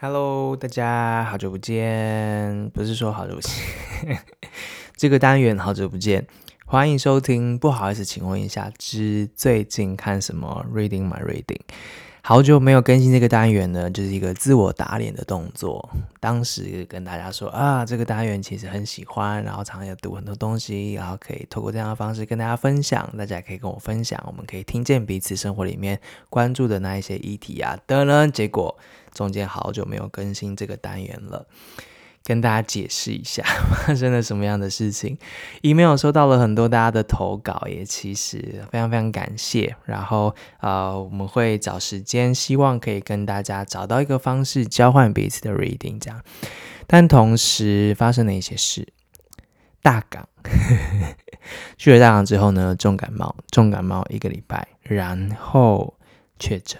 Hello，大家好久不见，不是说好久不见，这个单元好久不见，欢迎收听。不好意思，请问一下，之最近看什么？Reading my reading。好久没有更新这个单元呢，就是一个自我打脸的动作。当时跟大家说啊，这个单元其实很喜欢，然后常常也读很多东西，然后可以透过这样的方式跟大家分享。大家也可以跟我分享，我们可以听见彼此生活里面关注的那一些议题啊等等。结果中间好久没有更新这个单元了。跟大家解释一下 发生了什么样的事情。email 收到了很多大家的投稿，也其实非常非常感谢。然后呃，我们会找时间，希望可以跟大家找到一个方式交换彼此的 reading，这样。但同时发生了一些事，大港 去了大港之后呢，重感冒，重感冒一个礼拜，然后确诊。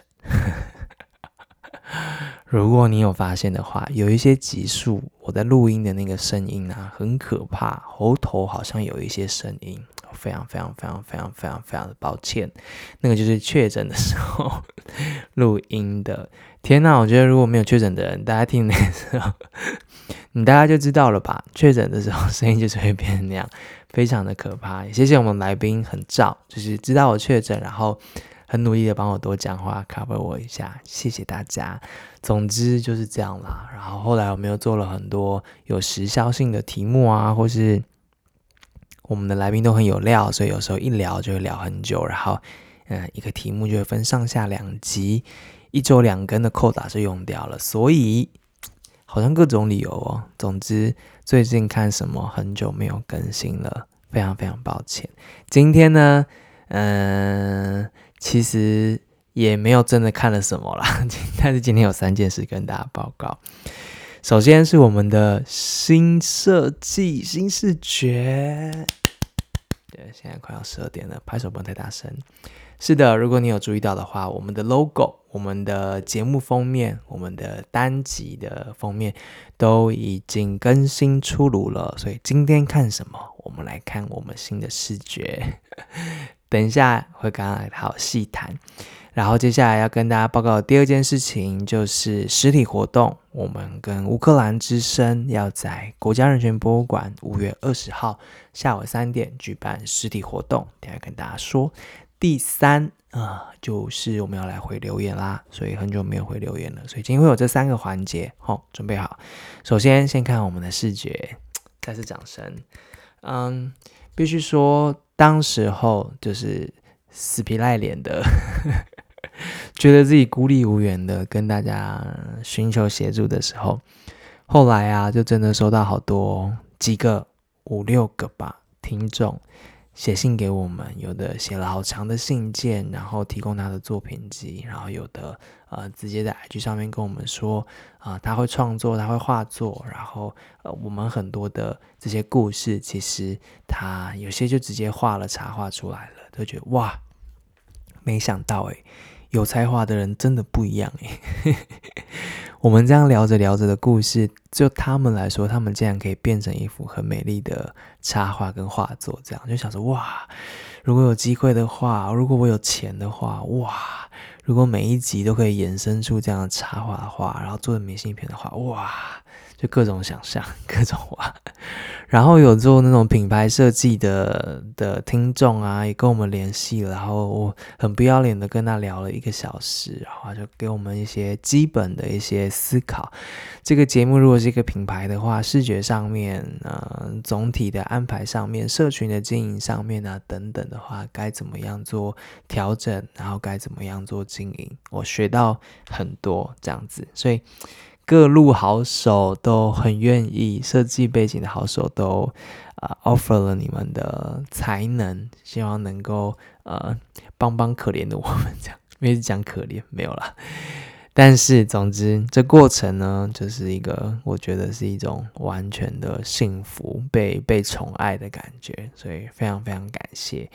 如果你有发现的话，有一些集数我在录音的那个声音啊，很可怕，喉头好像有一些声音，非常非常非常非常非常非常的抱歉。那个就是确诊的时候 录音的。天哪，我觉得如果没有确诊的人，大家听那个时候，你大家就知道了吧？确诊的时候声音就是会变成那样，非常的可怕。谢谢我们来宾很照，就是知道我确诊，然后。很努力的帮我多讲话，cover 我一下，谢谢大家。总之就是这样啦。然后后来我们又做了很多有时效性的题目啊，或是我们的来宾都很有料，所以有时候一聊就会聊很久。然后，嗯，一个题目就会分上下两集，一周两更的扣打就用掉了。所以好像各种理由哦。总之最近看什么很久没有更新了，非常非常抱歉。今天呢，嗯。其实也没有真的看了什么啦，但是今天有三件事跟大家报告。首先是我们的新设计、新视觉。对，现在快要十二点了，拍手不能太大声。是的，如果你有注意到的话，我们的 logo、我们的节目封面、我们的单集的封面都已经更新出炉了。所以今天看什么？我们来看我们新的视觉。等一下会跟大家好细谈，然后接下来要跟大家报告的第二件事情就是实体活动，我们跟乌克兰之声要在国家人权博物馆五月二十号下午三点举办实体活动，等下跟大家说。第三啊、就是我们要来回留言啦，所以很久没有回留言了，所以今天会有这三个环节，好、哦，准备好。首先先看我们的视觉，再次掌声，嗯。必须说，当时候就是死皮赖脸的，觉得自己孤立无援的，跟大家寻求协助的时候，后来啊，就真的收到好多几个五六个吧听众。写信给我们，有的写了好长的信件，然后提供他的作品集，然后有的呃直接在 IG 上面跟我们说啊、他会创作，他会画作，然后呃我们很多的这些故事，其实他有些就直接画了插画出来了，都觉得哇，没想到诶，有才华的人真的不一样诶。我们这样聊着聊着的故事，就他们来说，他们竟然可以变成一幅很美丽的插画跟画作，这样就想说哇，如果有机会的话，如果我有钱的话，哇，如果每一集都可以衍生出这样的插画的话，然后做的明信片的话，哇。就各种想象，各种玩，然后有做那种品牌设计的的听众啊，也跟我们联系了，然后我很不要脸的跟他聊了一个小时，然后就给我们一些基本的一些思考。这个节目如果是一个品牌的话，视觉上面，呃，总体的安排上面，社群的经营上面啊，等等的话，该怎么样做调整，然后该怎么样做经营，我学到很多这样子，所以。各路好手都很愿意，设计背景的好手都啊、呃、offer 了你们的才能，希望能够呃帮帮可怜的我们这样，因为讲可怜没有啦。但是总之这过程呢，就是一个我觉得是一种完全的幸福，被被宠爱的感觉，所以非常非常感谢。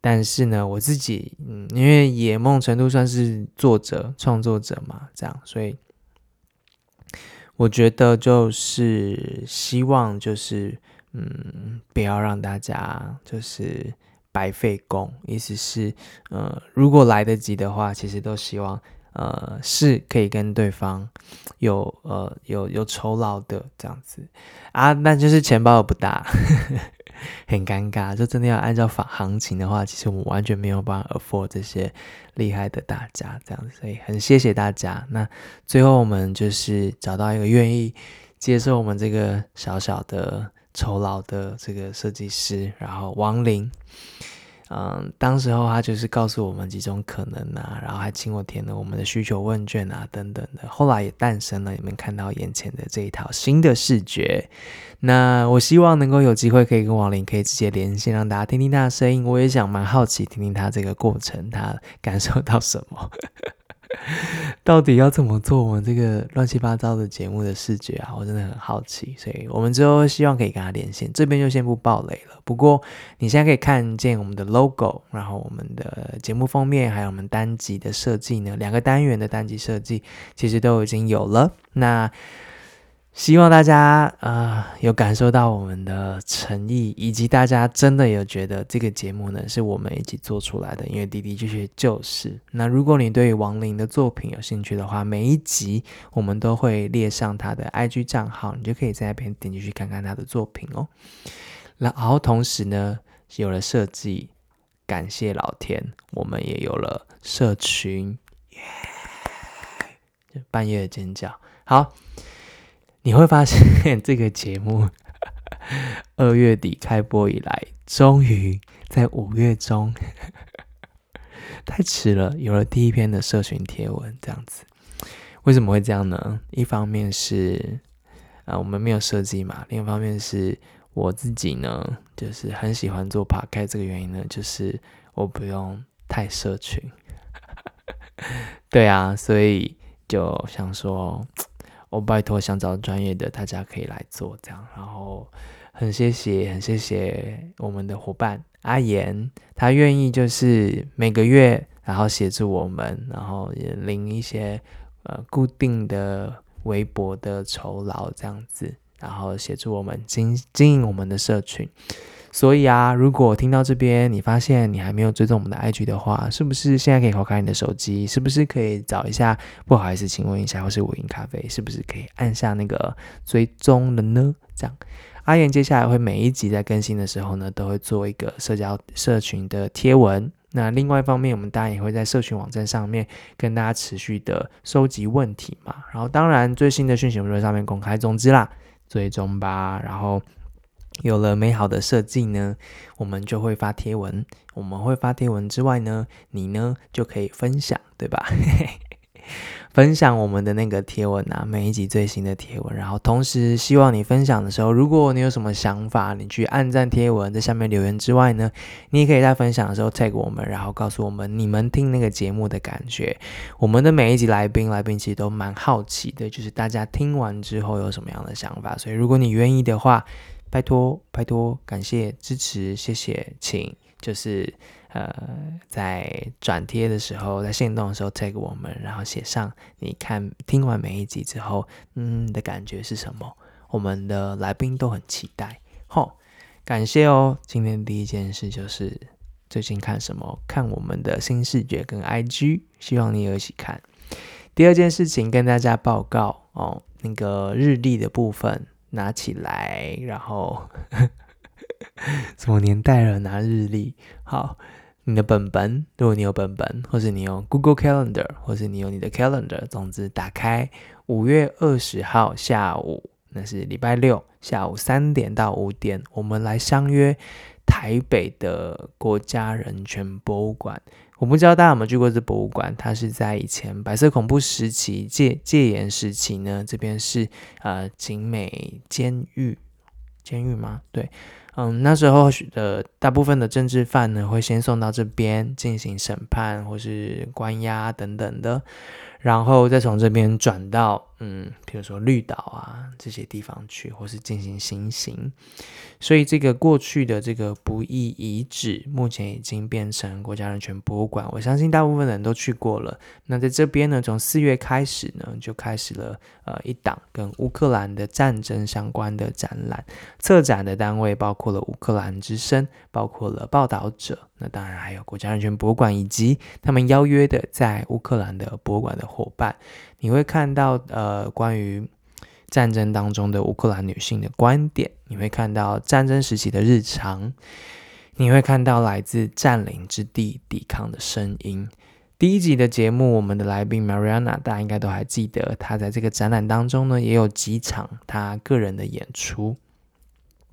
但是呢，我自己嗯，因为也某种程度算是作者创作者嘛，这样所以。我觉得就是希望就是嗯，不要让大家就是白费功。意思是，呃，如果来得及的话，其实都希望呃是可以跟对方有呃有有酬劳的这样子啊，那就是钱包也不大。很尴尬，就真的要按照法行情的话，其实我们完全没有办法 afford 这些厉害的大家这样子，所以很谢谢大家。那最后我们就是找到一个愿意接受我们这个小小的酬劳的这个设计师，然后王林。嗯，当时候他就是告诉我们几种可能啊，然后还请我填了我们的需求问卷啊，等等的。后来也诞生了你们看到眼前的这一套新的视觉。那我希望能够有机会可以跟王林可以直接连线，让大家听听他的声音。我也想蛮好奇听听他这个过程，他感受到什么。到底要怎么做我们这个乱七八糟的节目的视觉啊？我真的很好奇，所以我们之后希望可以跟他连线。这边就先不爆雷了。不过你现在可以看见我们的 logo，然后我们的节目封面，还有我们单集的设计呢，两个单元的单集设计其实都已经有了。那希望大家啊、呃、有感受到我们的诚意，以及大家真的有觉得这个节目呢是我们一起做出来的，因为的的确确就是。那如果你对王林的作品有兴趣的话，每一集我们都会列上他的 IG 账号，你就可以在那边点进去看看他的作品哦。然后同时呢，有了设计，感谢老天，我们也有了社群，耶、半夜的尖叫，好。你会发现这个节目 二月底开播以来，终于在五月中，太迟了，有了第一篇的社群贴文，这样子。为什么会这样呢？一方面是啊、我们没有设计嘛；另一方面是我自己呢，就是很喜欢做 p o c a 这个原因呢，就是我不用太社群。对啊，所以就想说。我拜托，想找专业的，大家可以来做这样。然后很谢谢，很谢谢我们的伙伴阿言，他愿意就是每个月，然后协助我们，然后也领一些呃固定的微薄的酬劳这样子，然后协助我们经经营我们的社群。所以啊，如果听到这边，你发现你还没有追踪我们的 IG 的话，是不是现在可以划开你的手机？是不是可以找一下？不好意思，请问一下，或是午饮咖啡，是不是可以按下那个追踪了呢？这样，阿言接下来会每一集在更新的时候呢，都会做一个社交社群的贴文。那另外一方面，我们当然也会在社群网站上面跟大家持续的收集问题嘛。然后，当然最新的讯息我们会在上面公开。总之啦，追踪吧，然后。有了美好的设计呢，我们就会发贴文。我们会发贴文之外呢，你呢就可以分享，对吧？分享我们的那个贴文啊，每一集最新的贴文。然后同时希望你分享的时候，如果你有什么想法，你去按赞贴文，在下面留言之外呢，你也可以在分享的时候 tag 我们，然后告诉我们你们听那个节目的感觉。我们的每一集来宾，来宾其实都蛮好奇的，就是大家听完之后有什么样的想法。所以如果你愿意的话，拜托，拜托，感谢支持，谢谢，请就是呃，在转贴的时候，在限动的时候 tag 我们，然后写上你看听完每一集之后，嗯的感觉是什么？我们的来宾都很期待，吼，感谢哦。今天第一件事就是最近看什么？看我们的新视觉跟 IG，希望你也一起看。第二件事情跟大家报告哦，那个日历的部分。拿起来，然后 什么年代了？拿日历，好，你的本本，如果你有本本，或是你有 Google Calendar，或是你有你的 Calendar，总之打开五月二十号下午，那是礼拜六下午三点到五点，我们来相约台北的国家人权博物馆。我不知道大家有没有去过这博物馆，它是在以前白色恐怖时期戒戒严时期呢。这边是呃警美监狱，监狱吗？对，嗯，那时候的大部分的政治犯呢，会先送到这边进行审判或是关押等等的，然后再从这边转到嗯，比如说绿岛啊这些地方去，或是进行行刑。所以这个过去的这个不义遗址，目前已经变成国家人权博物馆。我相信大部分人都去过了。那在这边呢，从四月开始呢，就开始了呃一档跟乌克兰的战争相关的展览。策展的单位包括了乌克兰之声，包括了报道者。那当然还有国家人权博物馆以及他们邀约的在乌克兰的博物馆的伙伴。你会看到呃关于战争当中的乌克兰女性的观点，你会看到战争时期的日常，你会看到来自占领之地抵抗的声音。第一集的节目，我们的来宾 Mariana，大家应该都还记得，她在这个展览当中呢，也有几场她个人的演出。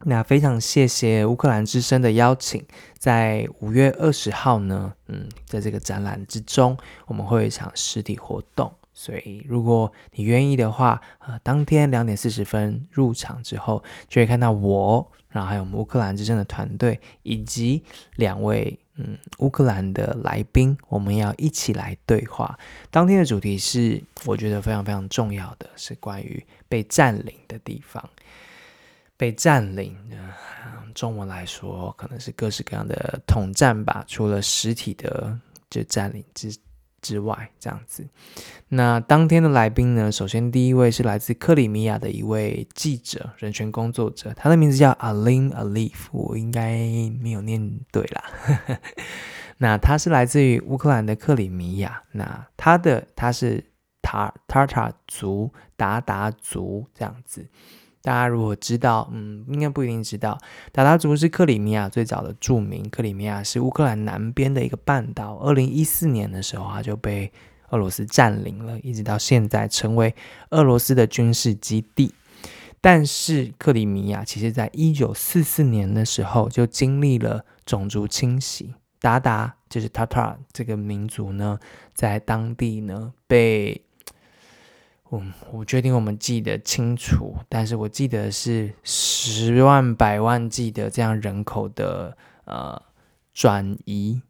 那非常谢谢乌克兰之声的邀请，在五月二十号呢，嗯，在这个展览之中，我们会有一场实体活动。所以，如果你愿意的话，呃，当天两点四十分入场之后，就会看到我，然后还有我们乌克兰之声的团队，以及两位嗯乌克兰的来宾，我们要一起来对话。当天的主题是我觉得非常非常重要的，是关于被占领的地方。被占领，中文来说可能是各式各样的统战吧，除了实体的就占领之。之外，这样子。那当天的来宾呢？首先第一位是来自克里米亚的一位记者、人权工作者，他的名字叫 Alin Alif，我应该没有念对啦。那他是来自于乌克兰的克里米亚，那他的他是塔塔塔族、达达族这样子。大家如果知道，嗯，应该不一定知道，韃靼族是克里米亚最早的住民。克里米亚是乌克兰南边的一个半岛。二零一四年的时候，啊就被俄罗斯占领了，一直到现在成为俄罗斯的军事基地。但是克里米亚其实在一九四四年的时候就经历了种族清洗，韃靼就是 tata 这个民族呢，在当地呢被。嗯，我确定我们记得清楚，但是我记得是十万百万计的这样人口的呃转移，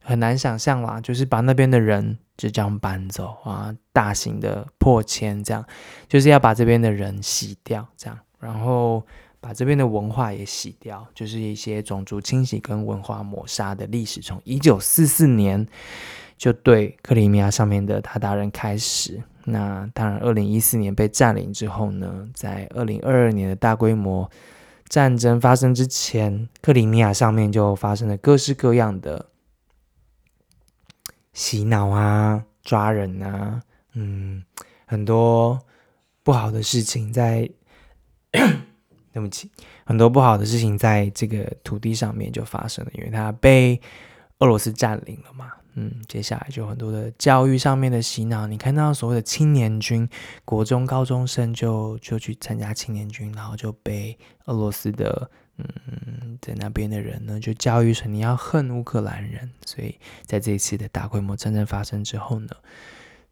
很难想象啦，就是把那边的人就这样搬走啊，大型的破迁这样，就是要把这边的人洗掉这样，然后把这边的文化也洗掉，就是一些种族清洗跟文化抹杀的历史，从一九四四年就对克里米亚上面的韃靼人开始。那当然，二零一四年被占领之后呢，在二零二二年的大规模战争发生之前，克里米亚上面就发生了各式各样的洗脑啊、抓人啊，嗯，很多不好的事情在，对不起，很多不好的事情在这个土地上面就发生了，因为它被俄罗斯占领了嘛。嗯，接下来就很多的教育上面的洗脑，你看到所谓的青年军，国中高中生就就去参加青年军，然后就被俄罗斯的嗯在那边的人呢就教育成你要恨乌克兰人，所以在这一次的大规模战争发生之后呢，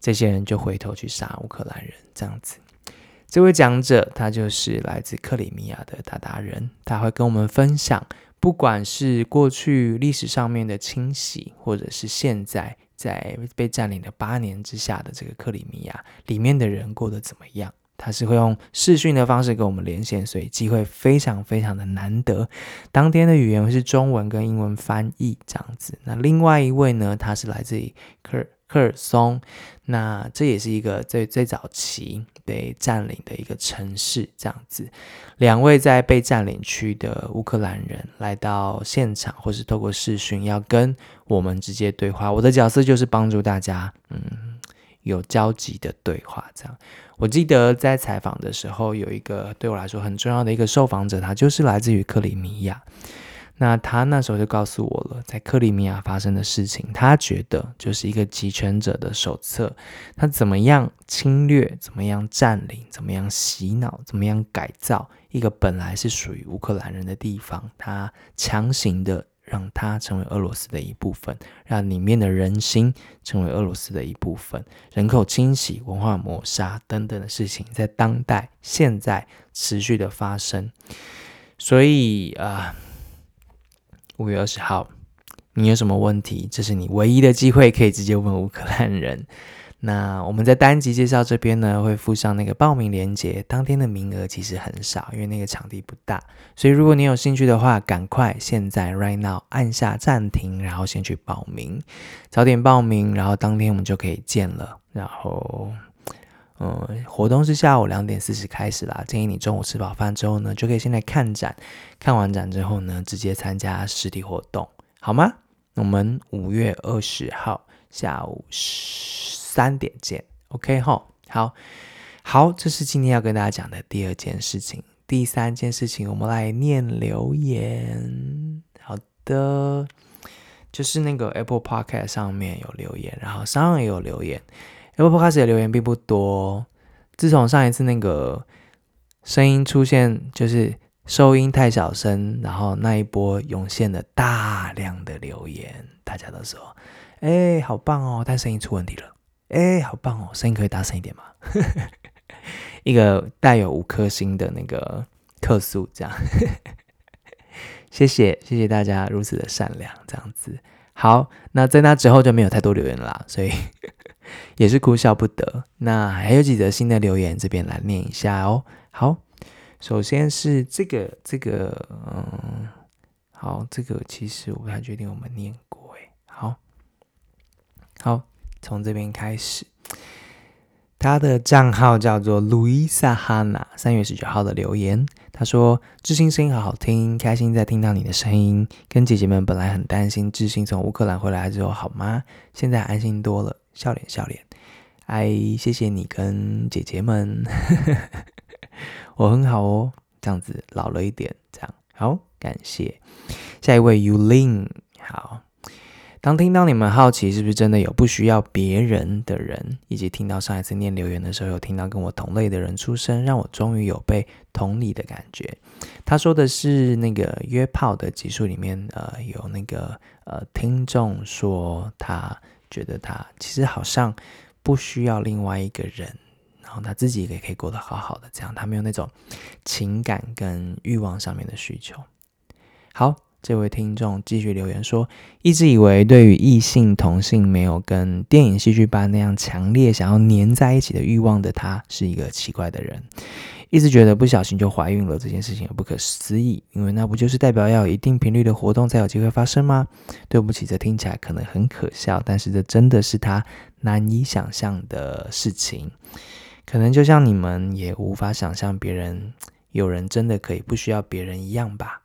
这些人就回头去杀乌克兰人，这样子。这位讲者他就是来自克里米亚的韃靼人，他会跟我们分享。不管是过去历史上面的清洗，或者是现在在被占领的八年之下的这个克里米亚里面的人过得怎么样，他是会用视讯的方式跟我们连线，所以机会非常非常的难得。当天的语言是中文跟英文翻译这样子。那另外一位呢，他是来自于科赫尔松，那这也是一个最最早期。被占领的一个城市，这样子，两位在被占领区的乌克兰人来到现场，或是透过视讯要跟我们直接对话。我的角色就是帮助大家，嗯，有交集的对话。这样，我记得在采访的时候，有一个对我来说很重要的一个受访者，他就是来自于克里米亚。那他那时候就告诉我了，在克里米亚发生的事情，他觉得就是一个集权者的手册，他怎么样侵略，怎么样占领，怎么样洗脑，怎么样改造一个本来是属于乌克兰人的地方，他强行的让它成为俄罗斯的一部分，让里面的人心成为俄罗斯的一部分，人口清洗、文化抹杀等等的事情，在当代现在持续的发生，所以啊。五月二十号，你有什么问题？这是你唯一的机会，可以直接问乌克兰人。那我们在单集介绍这边呢，会附上那个报名链接。当天的名额其实很少，因为那个场地不大，所以如果你有兴趣的话，赶快现在 right now 按下暂停，然后先去报名，早点报名，然后当天我们就可以见了。然后，嗯，活动是下午两点四十开始啦，建议你中午吃饱饭之后呢，就可以先来看展，看完展之后呢，直接参加实体活动，好吗？我们五月二十号下午三点见，OK 吼，好，好，这是今天要跟大家讲的第二件事情。第三件事情，我们来念留言。好的，就是那个 Apple Podcast 上面有留言，然后上也有留言。Apple Podcast 的留言并不多，自从上一次那个声音出现，就是。收音太小声，然后那一波涌现了大量的留言，大家都说：“哎，好棒哦！”但声音出问题了。哎，好棒哦！声音可以大声一点吗？一个带有五颗星的那个客诉，这样。谢谢，谢谢大家如此的善良，这样子。好，那在那之后就没有太多留言了啦，所以也是哭笑不得。那还有几则新的留言，这边来念一下哦。好。首先是这个，这个，嗯，好，这个其实我不太确定我们念过，哎，好，好，从这边开始，他的账号叫做 luisahana 三月十九号的留言，他说：“志兴声音好好听，开心在听到你的声音。跟姐姐们本来很担心志兴从乌克兰回来之后好吗？现在安心多了，笑脸笑脸。哎，谢谢你跟姐姐们。”我很好哦，这样子老了一点，这样好，感谢。下一位 Yulin，好。当听到你们好奇是不是真的有不需要别人的人，以及听到上一次念留言的时候有听到跟我同类的人出声，让我终于有被同理的感觉。他说的是那个约炮的集数里面，呃，有那个呃听众说他觉得他其实好像不需要另外一个人。然后他自己也可以过得好好的，这样他没有那种情感跟欲望上面的需求。好，这位听众继续留言说，一直以为对于异性同性没有跟电影戏剧般那样强烈想要黏在一起的欲望的他是一个奇怪的人，一直觉得不小心就怀孕了这件事情不可思议，因为那不就是代表要有一定频率的活动才有机会发生吗？对不起，这听起来可能很可笑，但是这真的是他难以想象的事情。可能就像你们也无法想象别人有人真的可以不需要别人一样吧，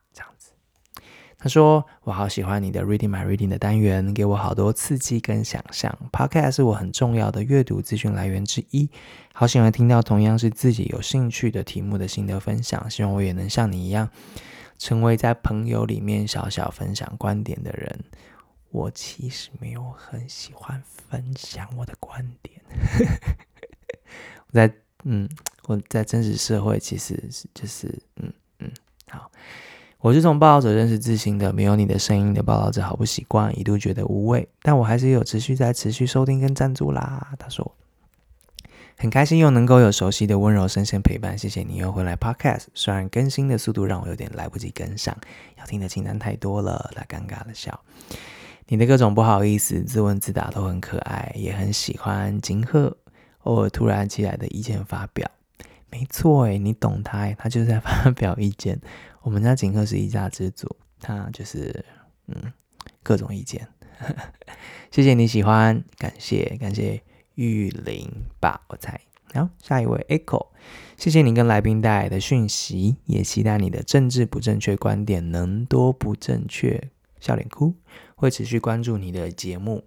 他说：“我好喜欢你的 Reading My Reading 的单元，给我好多刺激跟想象。Podcast 是我很重要的阅读资讯来源之一，好喜欢听到同样是自己有兴趣的题目的心得分享。希望我也能像你一样，成为在朋友里面小小分享观点的人。我其实没有很喜欢分享我的观点。”我在嗯，我在真实社会其实是就是嗯嗯好，我是从报道者认识自信的，没有你的声音的报道者好不习惯，一度觉得无味，但我还是有持续在持续收听跟赞助啦。他说很开心又能够有熟悉的温柔声线陪伴，谢谢你又回来 Podcast，虽然更新的速度让我有点来不及跟上，要听的清单太多了，他尴尬的笑。你的各种不好意思、自问自答都很可爱，也很喜欢金鹤。偶尔突然起来的意见发表，没错诶，你懂他诶，他就是在发表意见。我们家景赫是一家之主，他就是嗯各种意见。谢谢你喜欢，感谢感谢玉林吧，我猜。好，下一位 Echo，谢谢你跟来宾带来的讯息，也期待你的政治不正确观点能多不正确。笑脸哭，会持续关注你的节目。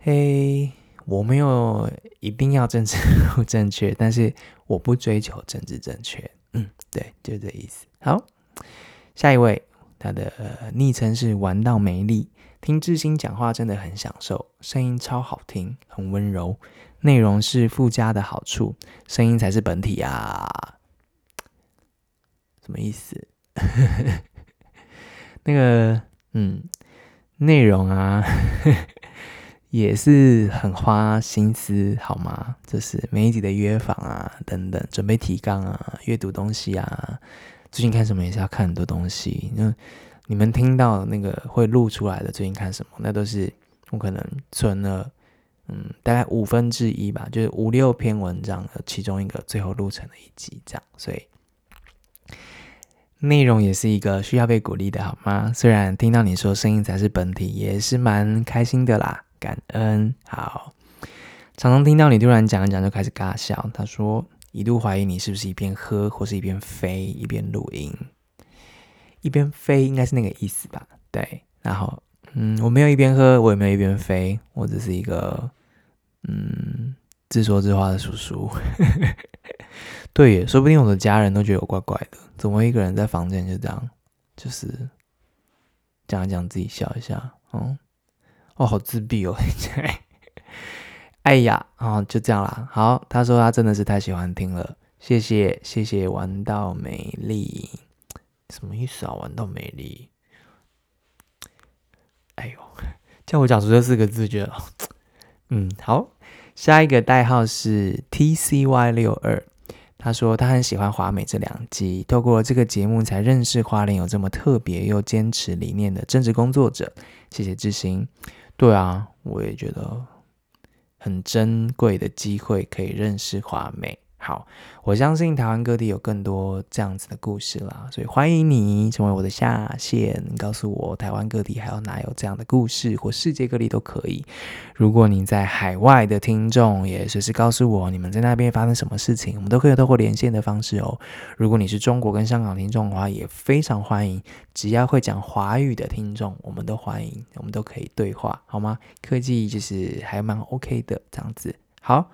嘿。我没有一定要政治 不正确，但是我不追求政治正确。嗯，对，就这意思。好，下一位，他的昵称是玩到没力，听志兴讲话真的很享受，声音超好听，很温柔，内容是附加的好处，声音才是本体啊。什么意思？那个，嗯，内容啊。也是很花心思，好吗？就是每一集的约访啊，等等，准备提纲啊，阅读东西啊。最近看什么也是要看很多东西。那你们听到那个会录出来的最近看什么，那都是我可能存了嗯，大概五分之一吧，就是五六篇文章的其中一个最后录成的一集这样，所以内容也是一个需要被鼓励的，好吗？虽然听到你说声音才是本体，也是蛮开心的啦，感恩。好，常常听到你突然讲一讲就开始尬笑，他说一度怀疑你是不是一边喝或是一边飞一边录音，一边飞应该是那个意思吧？对，然后嗯，我没有一边喝，我也没有一边飞，我只是一个。嗯，自说自话的叔叔，对耶，说不定我的家人都觉得我怪怪的，怎么一个人在房间就这样，就是讲一讲自己笑一下，嗯，哦，好自闭哦，哎呀，哦，就这样啦。好，他说他真的是太喜欢听了，谢谢谢谢，玩到美丽，什么意思啊？玩到美丽，哎呦，叫我讲出这四个字，觉得。嗯，好，下一个代号是 T C Y 六二，他说他很喜欢华美这两集，透过这个节目才认识花莲有这么特别又坚持理念的政治工作者，谢谢志行。对啊，我也觉得很珍贵的机会可以认识华美。好，我相信台湾各地有更多这样子的故事啦，所以欢迎你成为我的下线，告诉我台湾各地还有哪有这样的故事，或世界各地都可以。如果你在海外的听众，也随时告诉我你们在那边发生什么事情，我们都可以透过连线的方式哦。如果你是中国跟香港听众的话，也非常欢迎，只要会讲华语的听众，我们都欢迎，我们都可以对话，好吗？科技就是还蛮 OK 的这样子，好。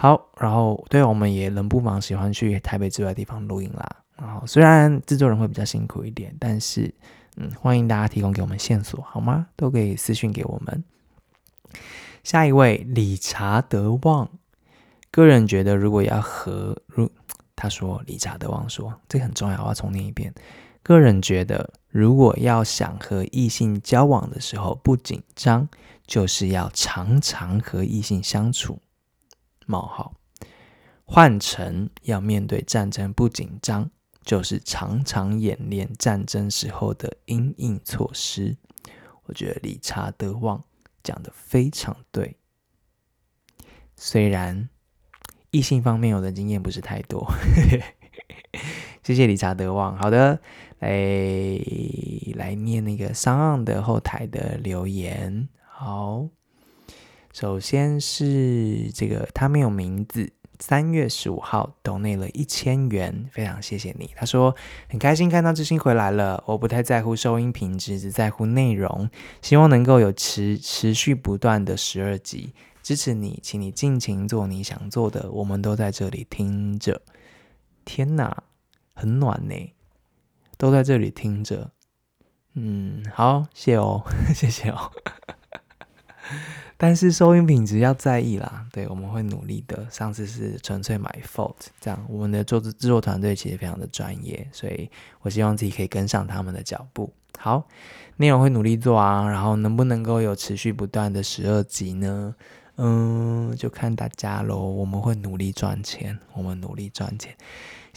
好，然后对，我们也冷不忙喜欢去台北之外的地方录音啦。然后虽然制作人会比较辛苦一点，但是嗯，欢迎大家提供给我们线索，好吗？都可以私讯给我们。下一位理查德旺，个人觉得如果要和如他说理查德旺说这个很重要，我要重念一遍。个人觉得如果要想和异性交往的时候不紧张，就是要常常和异性相处。冒号，换成要面对战争不紧张，就是常常演练战争时候的因应措施。我觉得理查德旺讲的非常对，虽然异性方面我的经验不是太多。谢谢理查德旺。好的，来来念那个 SoundOn 的后台的留言。好。首先是这个，他没有名字。三月十五号抖内了一千元，非常谢谢你。他说很开心看到志兴回来了。我不太在乎收音品质，只在乎内容。希望能够有持持续不断的十二集，支持你，请你尽情做你想做的。我们都在这里听着。天哪，很暖呢，都在这里听着。嗯，好，谢哦，谢谢哦。但是收音品质要在意啦，对，我们会努力的。上次是纯粹 my fault，这样我们的做制作团队其实非常的专业，所以我希望自己可以跟上他们的脚步。好，内容会努力做啊，然后能不能够有持续不断的十二集呢？嗯，就看大家喽。我们会努力赚钱，我们努力赚钱。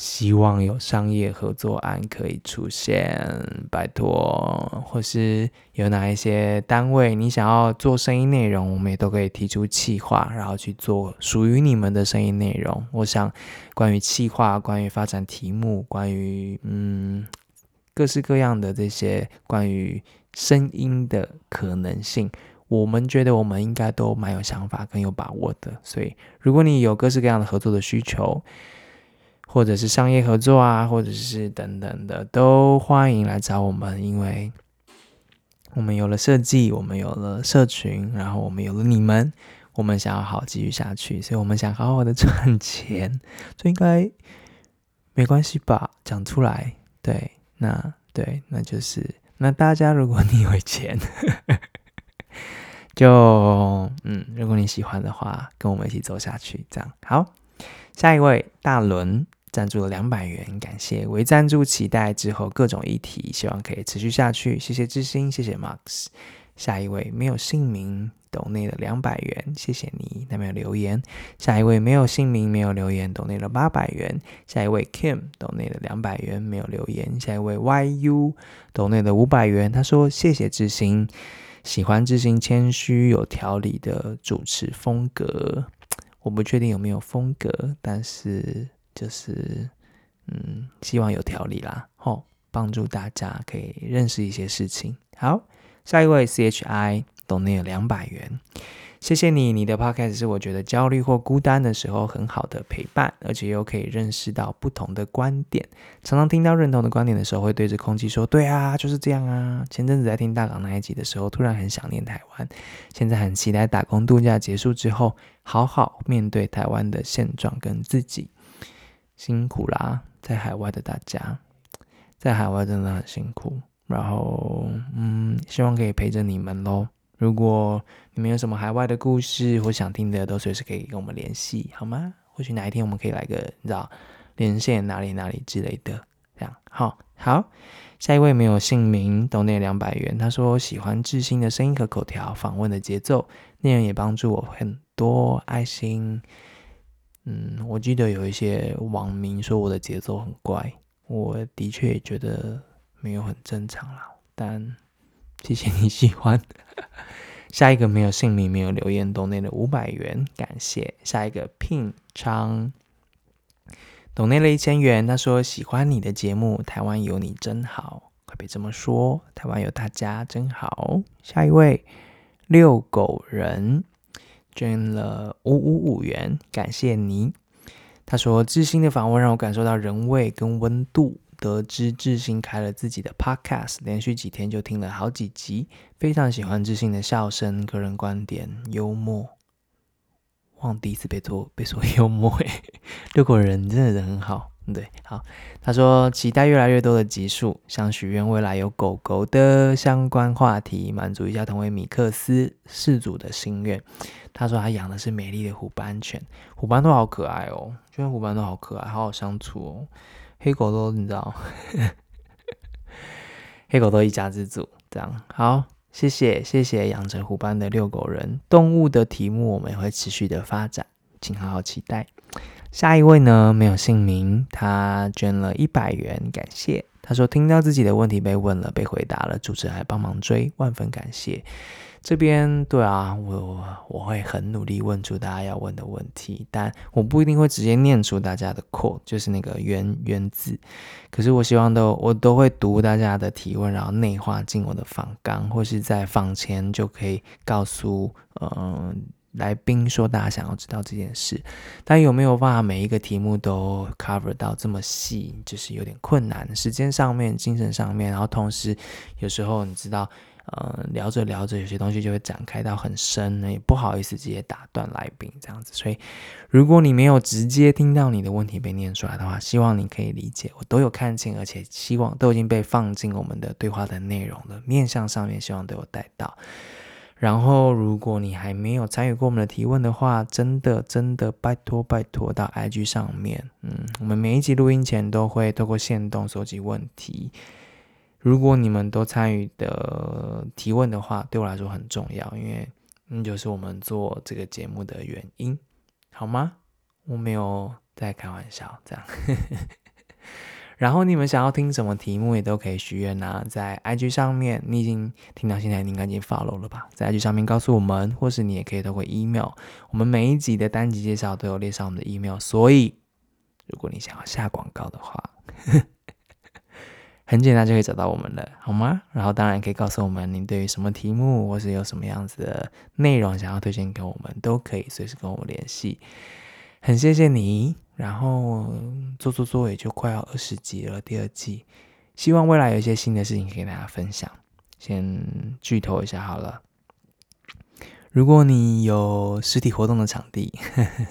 希望有商业合作案可以出现，拜托，或是有哪一些单位你想要做声音内容，我们也都可以提出企划，然后去做属于你们的声音内容。我想，关于企划，关于发展题目，关于嗯各式各样的这些关于声音的可能性，我们觉得我们应该都蛮有想法跟有把握的。所以，如果你有各式各样的合作的需求，或者是商业合作啊，或者是等等的，都欢迎来找我们，因为我们有了设计，我们有了社群，然后我们有了你们，我们想要好继续下去，所以我们想好好的赚钱，这应该没关系吧？讲出来，对，那对，那就是那大家，如果你有钱，就嗯，如果你喜欢的话，跟我们一起走下去，这样好。下一位大伦。赞助了两百元，感谢为赞助，期待之后各种议题，希望可以持续下去。谢谢知心，谢谢 Max。下一位没有姓名，抖内了两百元，谢谢你，但没有留言。下一位没有姓名，没有留言，抖内了八百元。下一位 Kim 抖内了两百元，没有留言。下一位 YU 抖内了五百元，他说谢谢知心。喜欢智兴谦虚有条理的主持风格。我不确定有没有风格，但是就是嗯，希望有条理啦，吼，帮助大家可以认识一些事情。好，下一位 C H I 抖内了两百元。谢谢你，你的 podcast 是我觉得焦虑或孤单的时候很好的陪伴，而且又可以认识到不同的观点。常常听到认同的观点的时候，会对着空气说：“对啊，就是这样啊。”前阵子在听大港那一集的时候，突然很想念台湾，现在很期待打工度假结束之后，好好面对台湾的现状跟自己。辛苦啦，在海外的大家，在海外真的很辛苦。然后，嗯，希望可以陪着你们喽。如果你们有什么海外的故事或想听的，都随时可以跟我们联系，好吗？或许哪一天我们可以来个你知道连线哪里哪里之类的，这样好。好，下一位没有姓名，抖内两百元。他说喜欢智兴的声音和口条，访问的节奏，内容也帮助我很多，爱心。嗯，我记得有一些网民说我的节奏很怪，我的确也觉得没有很正常啦，但。谢谢你喜欢。下一个没有姓名、没有留言，抖内的五百元，感谢。下一个聘昌，懂内了一千元。他说喜欢你的节目，台湾有你真好，快别这么说，台湾有大家真好。下一位遛狗人捐了五五五元，感谢你。他说志兴的访问让我感受到人味跟温度。得知志兴开了自己的 podcast，连续几天就听了好几集，非常喜欢志兴的笑声、个人观点、幽默。忘第一次被说被说幽默诶，遛狗人真的人很好，对，好。他说期待越来越多的集数，想许愿未来有狗狗的相关话题，满足一下同为米克斯饲主的心愿。他说他养的是美丽的虎斑犬，虎斑都好可爱哦，觉得虎斑都好可爱，好好相处哦。黑狗都你知道，黑狗都一家之主，这样好，谢谢谢谢养成虎斑的遛狗人。动物的题目我们也会持续的发展，请好好期待。下一位呢，没有姓名，他捐了一百元，感谢。他说听到自己的问题被问了，被回答了，主持人还帮忙追，万分感谢。这边对啊，我我会很努力问出大家要问的问题，但我不一定会直接念出大家的 quote，就是那个原原字。可是我希望都我都会读大家的提问，然后内化进我的访纲，或是在访前就可以告诉嗯、来宾说大家想要知道这件事。但有没有办法每一个题目都 cover 到这么细，就是有点困难，时间上面、精神上面，然后同时有时候你知道。呃，聊着聊着，有些东西就会展开到很深呢，也不好意思直接打断来宾这样子。所以，如果你没有直接听到你的问题被念出来的话，希望你可以理解，我都有看清，而且希望都已经被放进我们的对话的内容了，面向上面希望都有带到。然后，如果你还没有参与过我们的提问的话，真的真的拜托拜托到 IG 上面，嗯，我们每一集录音前都会透过线动搜集问题。如果你们都参与的提问的话，对我来说很重要，因为那就是我们做这个节目的原因，好吗？我没有在开玩笑，这样。然后你们想要听什么题目，也都可以许愿呐，在 IG 上面，你已经听到现在，你应该已经 follow 了吧？在 IG 上面告诉我们，或是你也可以透过 email，我们每一集的单集介绍都有列上我们的 email，所以如果你想要下广告的话。很简单就可以找到我们了，好吗？然后当然可以告诉我们您对于什么题目，或是有什么样子的内容想要推荐给我们，都可以随时跟我们联系。很谢谢你，然后做做做也就快要二十集了，第二季，希望未来有一些新的事情可以跟大家分享。先剧透一下好了，如果你有实体活动的场地。呵 呵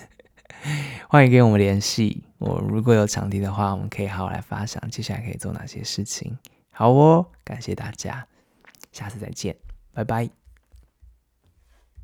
欢迎跟我们联系。我如果有场地的话，我们可以好好来发想接下来可以做哪些事情。好哦，感谢大家，下次再见，拜拜。